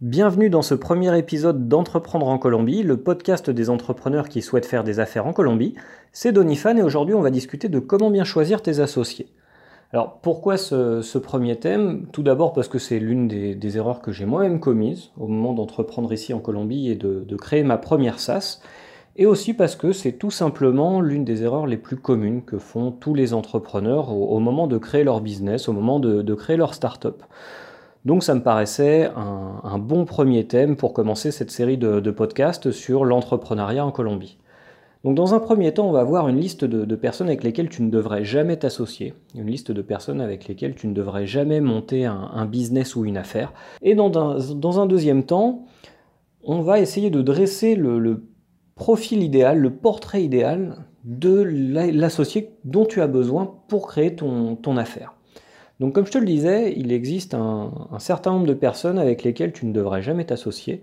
Bienvenue dans ce premier épisode d'Entreprendre en Colombie, le podcast des entrepreneurs qui souhaitent faire des affaires en Colombie. C'est Donifan et aujourd'hui on va discuter de comment bien choisir tes associés. Alors pourquoi ce, premier thème? Tout d'abord parce que c'est l'une des, erreurs que j'ai moi-même commises au moment d'entreprendre ici en Colombie et de, créer ma première SaaS. Et aussi parce que c'est tout simplement l'une des erreurs les plus communes que font tous les entrepreneurs au, moment de créer leur business, au moment de, de créer leur start-up. Donc ça me paraissait un, bon premier thème pour commencer cette série de, podcasts sur l'entrepreneuriat en Colombie. Donc dans un premier temps, on va voir une liste de, personnes avec lesquelles tu ne devrais jamais t'associer, une liste de personnes avec lesquelles tu ne devrais jamais monter un, business ou une affaire. Et dans un, deuxième temps, on va essayer de dresser le, profil idéal, le portrait idéal de l'associé dont tu as besoin pour créer ton affaire. Donc comme je te le disais, il existe un, certain nombre de personnes avec lesquelles tu ne devrais jamais t'associer.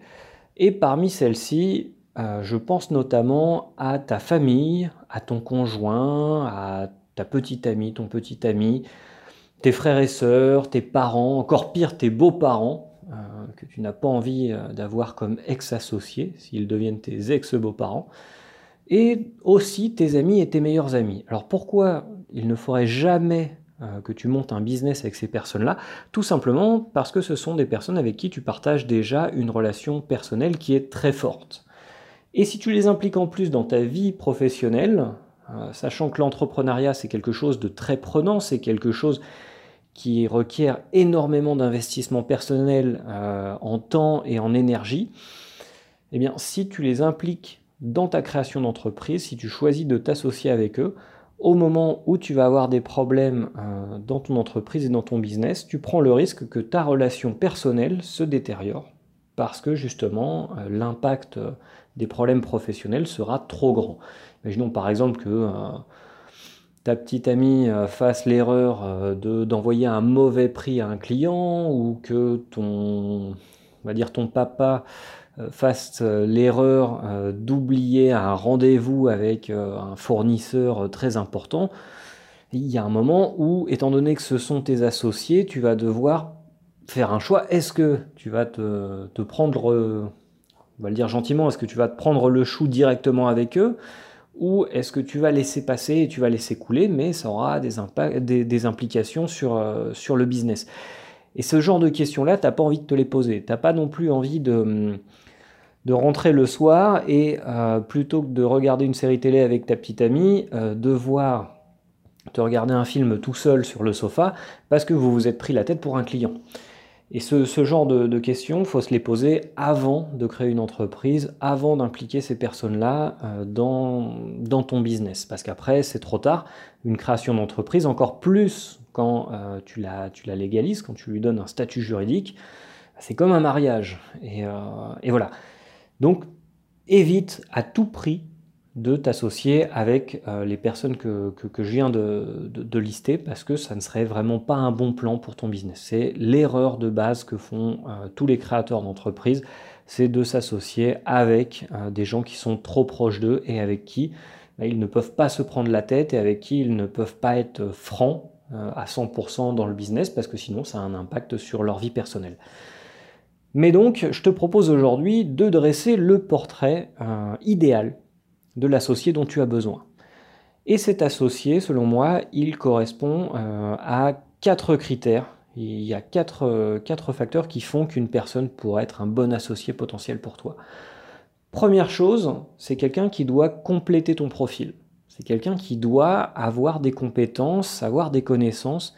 Et parmi celles-ci, euh, je pense notamment à ta famille, à ton conjoint, à ta petite amie, ton petit ami, tes frères et sœurs, tes parents, encore pire tes beaux-parents, euh, que tu n'as pas envie euh, d'avoir comme ex-associés, s'ils deviennent tes ex-beaux-parents, et aussi tes amis et tes meilleurs amis. Alors pourquoi il ne faudrait jamais que tu montes un business avec ces personnes-là, tout simplement parce que ce sont des personnes avec qui tu partages déjà une relation personnelle qui est très forte. Et si tu les impliques en plus dans ta vie professionnelle, euh, sachant que l'entrepreneuriat c'est quelque chose de très prenant, c'est quelque chose qui requiert énormément d'investissement personnel euh, en temps et en énergie, eh bien si tu les impliques dans ta création d'entreprise, si tu choisis de t'associer avec eux, au moment où tu vas avoir des problèmes euh, dans ton entreprise et dans ton business, tu prends le risque que ta relation personnelle se détériore parce que justement euh, l'impact euh, des problèmes professionnels sera trop grand. Imaginons par exemple que ta petite amie fasse l'erreur d'envoyer un mauvais prix à un client ou que ton, on va dire ton papa euh, fasse euh, l'erreur euh, d'oublier un rendez-vous avec un fournisseur très important, il y a un moment où, étant donné que ce sont tes associés, tu vas devoir faire un choix. Est-ce que tu vas te, prendre, on va le dire gentiment, est-ce que tu vas te prendre le chou directement avec eux ou est-ce que tu vas laisser passer et tu vas laisser couler, mais ça aura des, des, implications sur, sur le business. Et ce genre de questions-là, tu n'as pas envie de te les poser. Tu n'as pas non plus envie de, de rentrer le soir et euh, plutôt que de regarder une série télé avec ta petite amie, euh, de voir te regarder un film tout seul sur le sofa parce que vous vous êtes pris la tête pour un client. Et ce, genre de, questions, il faut se les poser avant de créer une entreprise, avant d'impliquer ces personnes-là euh, dans, ton business. Parce qu'après, c'est trop tard. Une création d'entreprise, encore plus quand tu, la, légalises, quand tu lui donnes un statut juridique, c'est comme un mariage. Et voilà. Donc, évite à tout prix de t'associer avec euh, les personnes que, je viens de, lister parce que ça ne serait vraiment pas un bon plan pour ton business. C'est l'erreur de base que font euh, tous les créateurs d'entreprises, c'est de s'associer avec euh, des gens qui sont trop proches d'eux et avec qui bah, ils ne peuvent pas se prendre la tête et avec qui ils ne peuvent pas être francs à 100% dans le business parce que sinon ça a un impact sur leur vie personnelle. Mais donc, je te propose aujourd'hui de dresser le portrait euh, idéal de l'associé dont tu as besoin. Et cet associé, selon moi, il correspond euh, à quatre critères. Il y a euh, quatre, facteurs qui font qu'une personne pourrait être un bon associé potentiel pour toi. Première chose, c'est quelqu'un qui doit compléter ton profil. C'est quelqu'un qui doit avoir des compétences, avoir des connaissances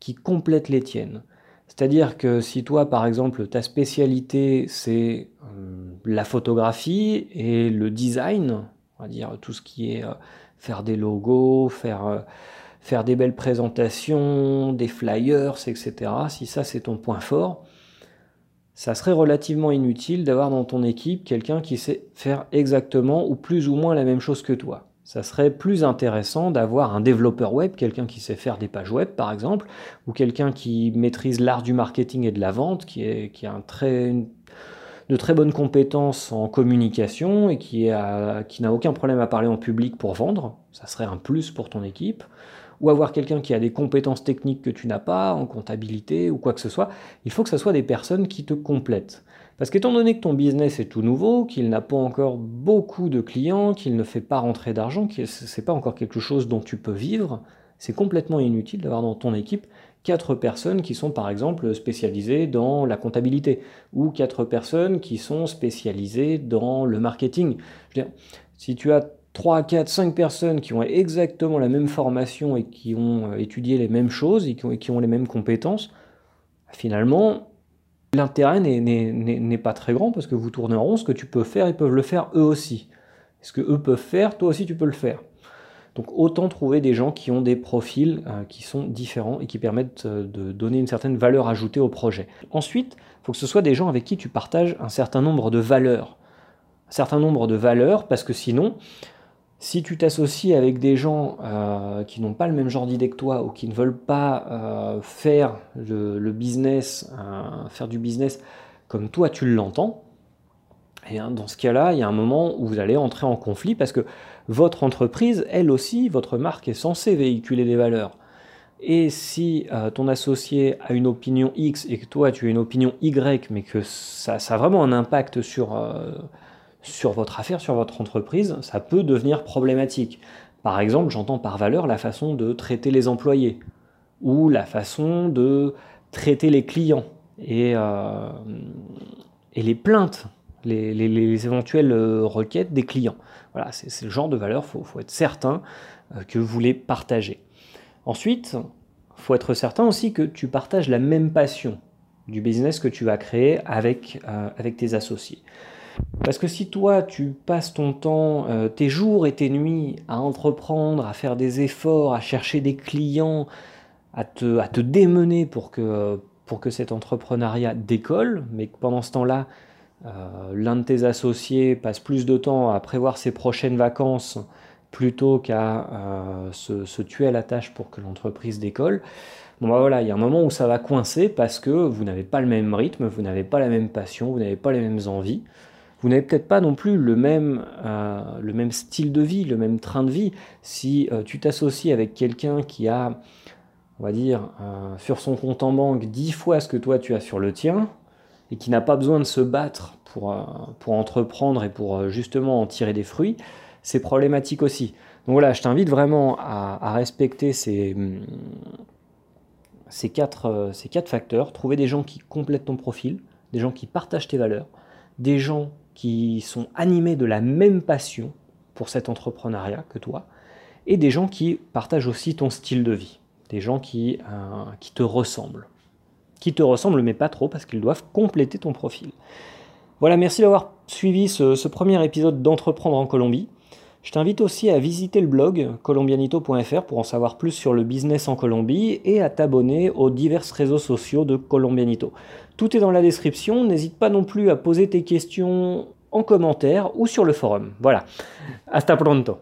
qui complètent les tiennes. C'est-à-dire que si toi, par exemple, ta spécialité, c'est euh, la photographie et le design, on va dire tout ce qui est euh, faire des logos, euh, faire des belles présentations, des flyers, etc., si ça c'est ton point fort, ça serait relativement inutile d'avoir dans ton équipe quelqu'un qui sait faire exactement ou plus ou moins la même chose que toi ça serait plus intéressant d'avoir un développeur web, quelqu'un qui sait faire des pages web par exemple, ou quelqu'un qui maîtrise l'art du marketing et de la vente, qui, a un très, de très bonnes compétences en communication et qui, qui n'a aucun problème à parler en public pour vendre. Ça serait un plus pour ton équipe. Ou avoir quelqu'un qui a des compétences techniques que tu n'as pas, en comptabilité ou quoi que ce soit. Il faut que ce soit des personnes qui te complètent. Parce qu'étant donné que ton business est tout nouveau, qu'il n'a pas encore beaucoup de clients, qu'il ne fait pas rentrer d'argent, que ce n'est pas encore quelque chose dont tu peux vivre, c'est complètement inutile d'avoir dans ton équipe quatre personnes qui sont par exemple spécialisées dans la comptabilité ou quatre personnes qui sont spécialisées dans le marketing. Je veux dire, si tu as 3, 4, 5 personnes qui ont exactement la même formation et qui ont euh, étudié les mêmes choses et qui ont, les mêmes compétences, finalement, l'intérêt n'est pas très grand parce que vous tournez ce que tu peux faire, ils peuvent le faire eux aussi. Ce que eux peuvent faire, toi aussi tu peux le faire. Donc autant trouver des gens qui ont des profils euh, qui sont différents et qui permettent euh, de donner une certaine valeur ajoutée au projet. Ensuite, il faut que ce soit des gens avec qui tu partages un certain nombre de valeurs. Un certain nombre de valeurs parce que sinon, si tu t'associes avec des gens euh, qui n'ont pas le même genre d'idée que toi ou qui ne veulent pas faire le, business, faire du business comme toi tu l'entends, et hein, dans ce cas-là, il y a un moment où vous allez entrer en conflit parce que votre entreprise, elle aussi, votre marque est censée véhiculer des valeurs. Et si euh, ton associé a une opinion X et que toi tu as une opinion Y, mais que ça, a vraiment un impact sur, euh, sur votre affaire, sur votre entreprise, ça peut devenir problématique. Par exemple, j'entends par valeur la façon de traiter les employés ou la façon de traiter les clients et, euh, les plaintes les, éventuelles euh, requêtes des clients. Voilà, c'est le genre de valeur, il faut, être certain euh, que vous les partagez. Ensuite, il faut être certain aussi que tu partages la même passion du business que tu vas créer avec tes associés. Parce que si toi, tu passes ton temps, tes jours et tes nuits à entreprendre, à faire des efforts, à chercher des clients, à te, à te démener pour que, pour que cet entrepreneuriat décolle, mais que pendant ce temps-là, euh, l'un de tes associés passe plus de temps à prévoir ses prochaines vacances plutôt qu'à euh, se, tuer à la tâche pour que l'entreprise décolle. Bon bah voilà, il y a un moment où ça va coincer parce que vous n'avez pas le même rythme, vous n'avez pas la même passion, vous n'avez pas les mêmes envies. Vous n'avez peut-être pas non plus le même, euh, le même style de vie, le même train de vie. Si tu t'associes avec quelqu'un qui a, on va dire, sur son compte en banque 10 fois ce que toi tu as sur le tien, et qui n'a pas besoin de se battre pour, euh, pour entreprendre et pour euh, justement en tirer des fruits, c'est problématique aussi. Donc voilà, je t'invite vraiment à, respecter ces, hum, ces, quatre, euh, ces quatre facteurs, trouver des gens qui complètent ton profil, des gens qui partagent tes valeurs, des gens qui sont animés de la même passion pour cet entrepreneuriat que toi, et des gens qui partagent aussi ton style de vie, des gens qui, qui te ressemblent qui te ressemblent, mais pas trop, parce qu'ils doivent compléter ton profil. Voilà, merci d'avoir suivi ce, premier épisode d'Entreprendre en Colombie. Je t'invite aussi à visiter le blog colombianito.fr pour en savoir plus sur le business en Colombie et à t'abonner aux divers réseaux sociaux de Colombianito. Tout est dans la description, n'hésite pas non plus à poser tes questions en commentaire ou sur le forum. Voilà, hasta pronto